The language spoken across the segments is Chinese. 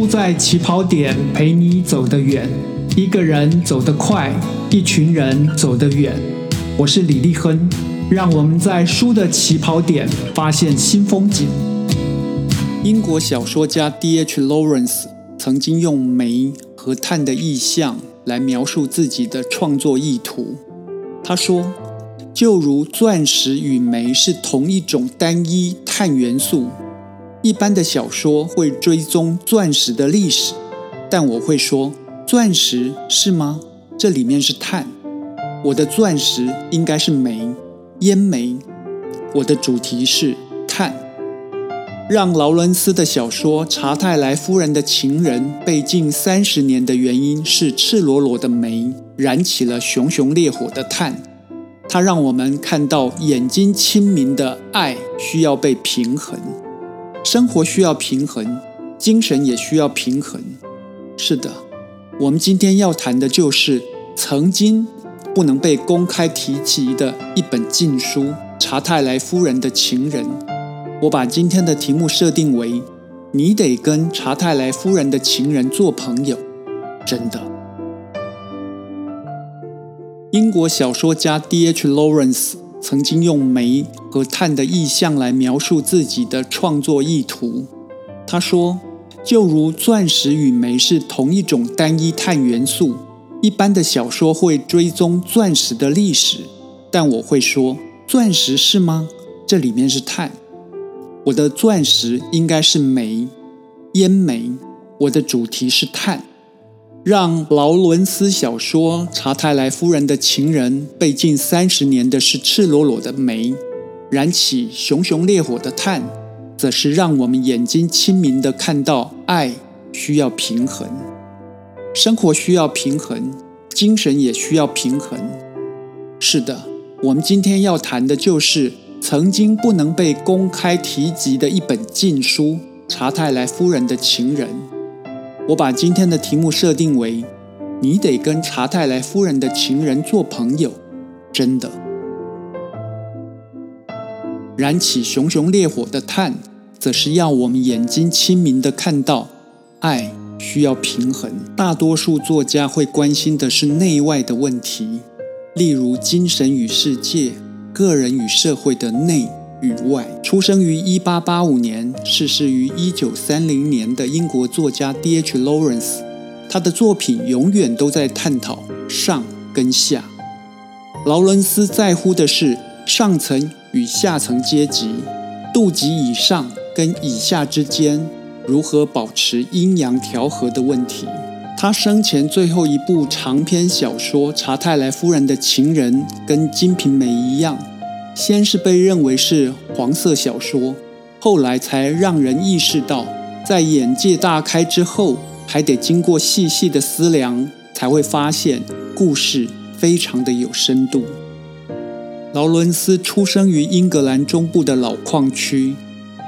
输在起跑点，陪你走得远。一个人走得快，一群人走得远。我是李立亨，让我们在书的起跑点发现新风景。英国小说家 D.H. Lawrence 曾经用煤和碳的意象来描述自己的创作意图。他说：“就如钻石与煤是同一种单一碳元素。”一般的小说会追踪钻石的历史，但我会说，钻石是吗？这里面是碳。我的钻石应该是煤，烟煤。我的主题是碳。让劳伦斯的小说《查泰莱夫人的情人》被禁三十年的原因是赤裸裸的煤燃起了熊熊烈火的碳。它让我们看到眼睛清明的爱需要被平衡。生活需要平衡，精神也需要平衡。是的，我们今天要谈的就是曾经不能被公开提及的一本禁书《查泰莱夫人的情人》。我把今天的题目设定为：你得跟查泰莱夫人的情人做朋友。真的，英国小说家 D.H. Lawrence。曾经用煤和碳的意象来描述自己的创作意图。他说：“就如钻石与煤是同一种单一碳元素，一般的小说会追踪钻石的历史，但我会说，钻石是吗？这里面是碳。我的钻石应该是煤，烟煤。我的主题是碳。”让劳伦斯小说《查泰莱夫人的情人》被禁三十年的是赤裸裸的煤，燃起熊熊烈火的炭，则是让我们眼睛清明的看到爱需要平衡，生活需要平衡，精神也需要平衡。是的，我们今天要谈的就是曾经不能被公开提及的一本禁书《查泰莱夫人的情人》。我把今天的题目设定为：你得跟查泰莱夫人的情人做朋友。真的，燃起熊熊烈火的炭，则是要我们眼睛清明的看到，爱需要平衡。大多数作家会关心的是内外的问题，例如精神与世界、个人与社会的内。与外，出生于一八八五年，逝世于一九三零年的英国作家 D.H. Lawrence，他的作品永远都在探讨上跟下。劳伦斯在乎的是上层与下层阶级，度级以上跟以下之间如何保持阴阳调和的问题。他生前最后一部长篇小说《查泰莱夫人的情人》跟《金瓶梅》一样。先是被认为是黄色小说，后来才让人意识到，在眼界大开之后，还得经过细细的思量，才会发现故事非常的有深度。劳伦斯出生于英格兰中部的老矿区，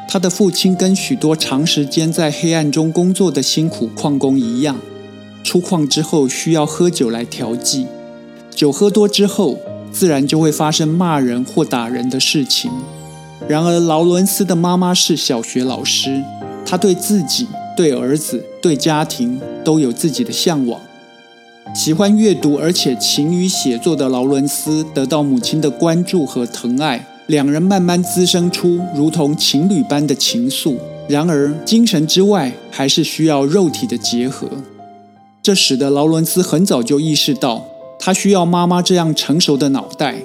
他的父亲跟许多长时间在黑暗中工作的辛苦矿工一样，出矿之后需要喝酒来调剂，酒喝多之后。自然就会发生骂人或打人的事情。然而，劳伦斯的妈妈是小学老师，她对自己、对儿子、对家庭都有自己的向往。喜欢阅读而且勤于写作的劳伦斯得到母亲的关注和疼爱，两人慢慢滋生出如同情侣般的情愫。然而，精神之外还是需要肉体的结合，这使得劳伦斯很早就意识到。他需要妈妈这样成熟的脑袋，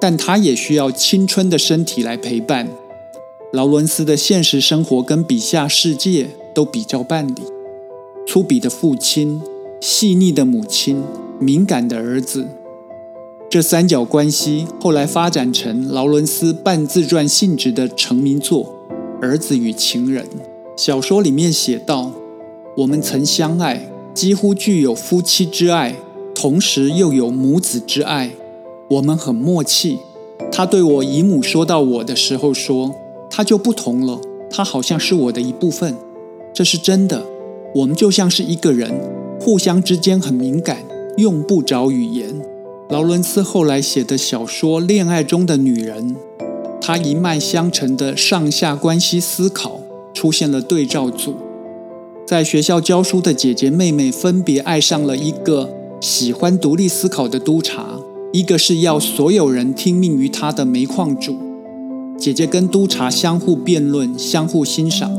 但他也需要青春的身体来陪伴。劳伦斯的现实生活跟笔下世界都比较办理。粗鄙的父亲、细腻的母亲、敏感的儿子，这三角关系后来发展成劳伦斯半自传性质的成名作《儿子与情人》。小说里面写道：“我们曾相爱，几乎具有夫妻之爱。”同时又有母子之爱，我们很默契。他对我姨母说到我的时候说：“他就不同了，他好像是我的一部分。”这是真的。我们就像是一个人，互相之间很敏感，用不着语言。劳伦斯后来写的小说《恋爱中的女人》，他一脉相承的上下关系思考出现了对照组。在学校教书的姐姐妹妹分别爱上了一个喜欢独立思考的督察，一个是要所有人听命于他的煤矿主。姐姐跟督察相互辩论，相互欣赏。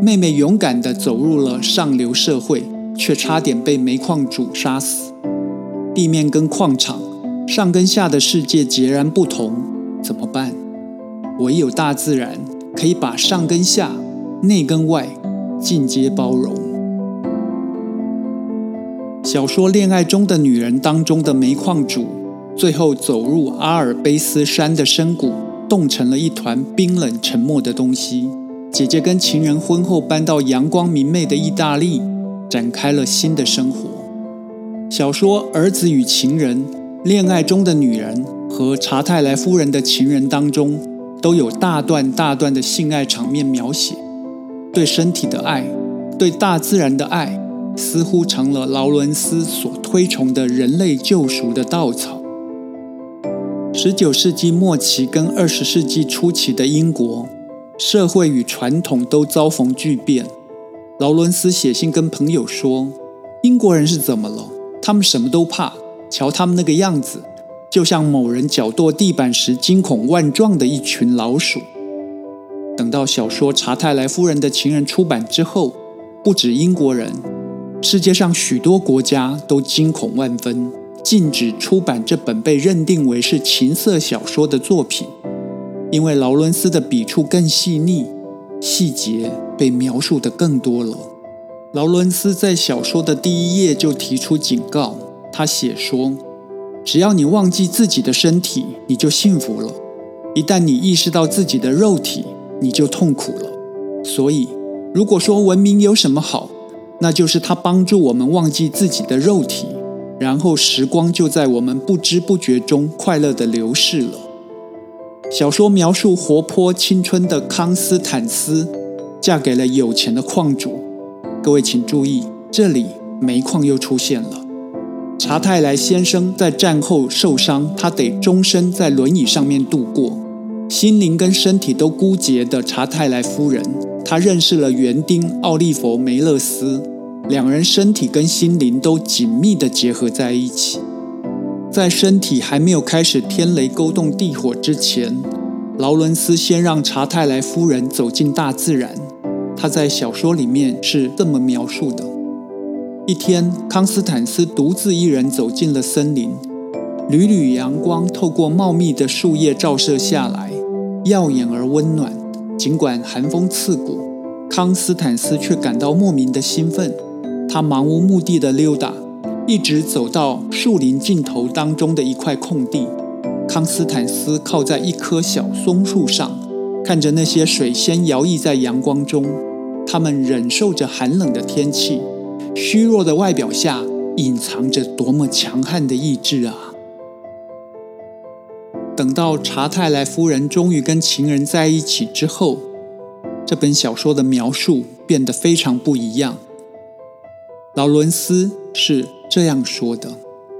妹妹勇敢地走入了上流社会，却差点被煤矿主杀死。地面跟矿场上跟下的世界截然不同，怎么办？唯有大自然可以把上跟下、内跟外尽皆包容。小说《恋爱中的女人》当中的煤矿主，最后走入阿尔卑斯山的深谷。冻成了一团冰冷沉默的东西。姐姐跟情人婚后搬到阳光明媚的意大利，展开了新的生活。小说《儿子与情人》《恋爱中的女人》和《查泰莱夫人的情人》当中，都有大段大段的性爱场面描写。对身体的爱，对大自然的爱，似乎成了劳伦斯所推崇的人类救赎的稻草。十九世纪末期跟二十世纪初期的英国，社会与传统都遭逢巨变。劳伦斯写信跟朋友说：“英国人是怎么了？他们什么都怕。瞧他们那个样子，就像某人脚跺地板时惊恐万状的一群老鼠。”等到小说《查泰莱夫人的情人》出版之后，不止英国人，世界上许多国家都惊恐万分。禁止出版这本被认定为是情色小说的作品，因为劳伦斯的笔触更细腻，细节被描述的更多了。劳伦斯在小说的第一页就提出警告，他写说：“只要你忘记自己的身体，你就幸福了；一旦你意识到自己的肉体，你就痛苦了。所以，如果说文明有什么好，那就是它帮助我们忘记自己的肉体。”然后时光就在我们不知不觉中快乐的流逝了。小说描述活泼青春的康斯坦斯嫁给了有钱的矿主。各位请注意，这里煤矿又出现了。查泰莱先生在战后受伤，他得终身在轮椅上面度过。心灵跟身体都枯竭的查泰莱夫人，她认识了园丁奥利弗梅勒斯。两人身体跟心灵都紧密地结合在一起，在身体还没有开始天雷勾动地火之前，劳伦斯先让查泰莱夫人走进大自然。他在小说里面是这么描述的：一天，康斯坦斯独自一人走进了森林，缕缕阳光透过茂密的树叶照射下来，耀眼而温暖。尽管寒风刺骨，康斯坦斯却感到莫名的兴奋。他漫无目的的溜达，一直走到树林尽头当中的一块空地。康斯坦斯靠在一棵小松树上，看着那些水仙摇曳在阳光中。他们忍受着寒冷的天气，虚弱的外表下隐藏着多么强悍的意志啊！等到查泰莱夫人终于跟情人在一起之后，这本小说的描述变得非常不一样。劳伦斯是这样说的：“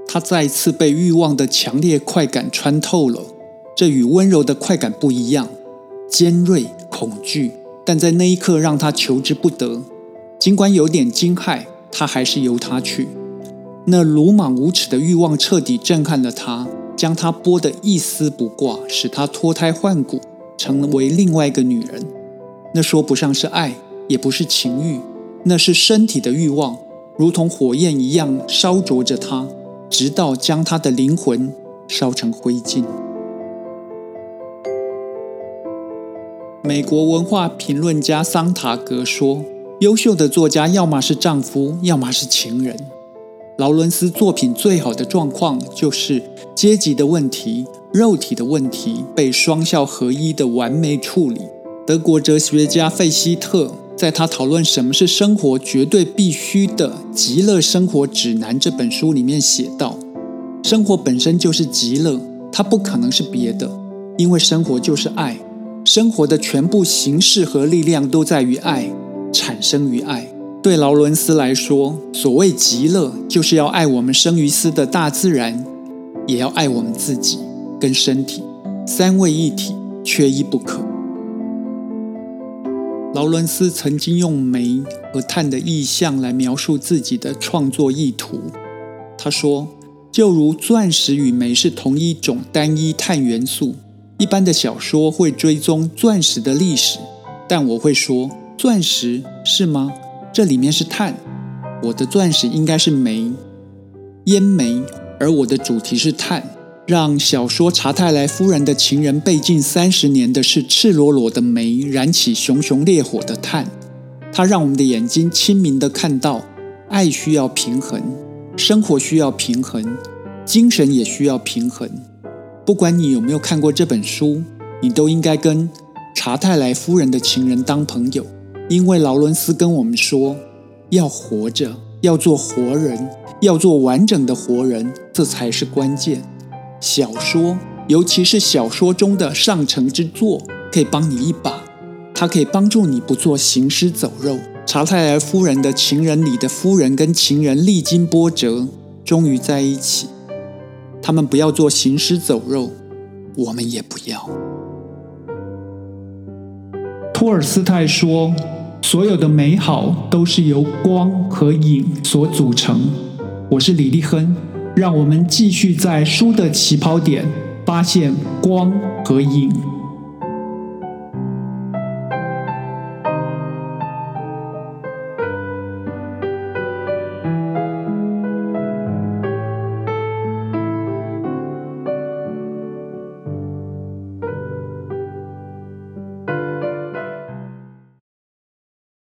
他再次被欲望的强烈快感穿透了，这与温柔的快感不一样，尖锐、恐惧，但在那一刻让他求之不得。尽管有点惊骇，他还是由他去。那鲁莽无耻的欲望彻底震撼了他，将他剥得一丝不挂，使他脱胎换骨，成为另外一个女人。那说不上是爱，也不是情欲，那是身体的欲望。”如同火焰一样烧灼着他，直到将他的灵魂烧成灰烬。美国文化评论家桑塔格说：“优秀的作家要么是丈夫，要么是情人。”劳伦斯作品最好的状况就是阶级的问题、肉体的问题被双效合一的完美处理。德国哲学家费希特。在他讨论什么是生活绝对必须的极乐生活指南这本书里面写道：生活本身就是极乐，它不可能是别的，因为生活就是爱，生活的全部形式和力量都在于爱，产生于爱。对劳伦斯来说，所谓极乐，就是要爱我们生于斯的大自然，也要爱我们自己跟身体，三位一体，缺一不可。劳伦斯曾经用煤和碳的意象来描述自己的创作意图。他说：“就如钻石与煤是同一种单一碳元素，一般的小说会追踪钻石的历史，但我会说，钻石是吗？这里面是碳，我的钻石应该是煤，烟煤，而我的主题是碳。让小说《查泰莱夫人的情人》被禁三十年的是赤裸裸的煤燃起熊熊烈火的炭，它让我们的眼睛清明的看到，爱需要平衡。”生活需要平衡，精神也需要平衡。不管你有没有看过这本书，你都应该跟查泰莱夫人的情人当朋友，因为劳伦斯跟我们说，要活着，要做活人，要做完整的活人，这才是关键。小说，尤其是小说中的上乘之作，可以帮你一把，它可以帮助你不做行尸走肉。查泰莱夫人的情人里的夫人跟情人历经波折，终于在一起。他们不要做行尸走肉，我们也不要。托尔斯泰说：“所有的美好都是由光和影所组成。”我是李立亨，让我们继续在书的起跑点发现光和影。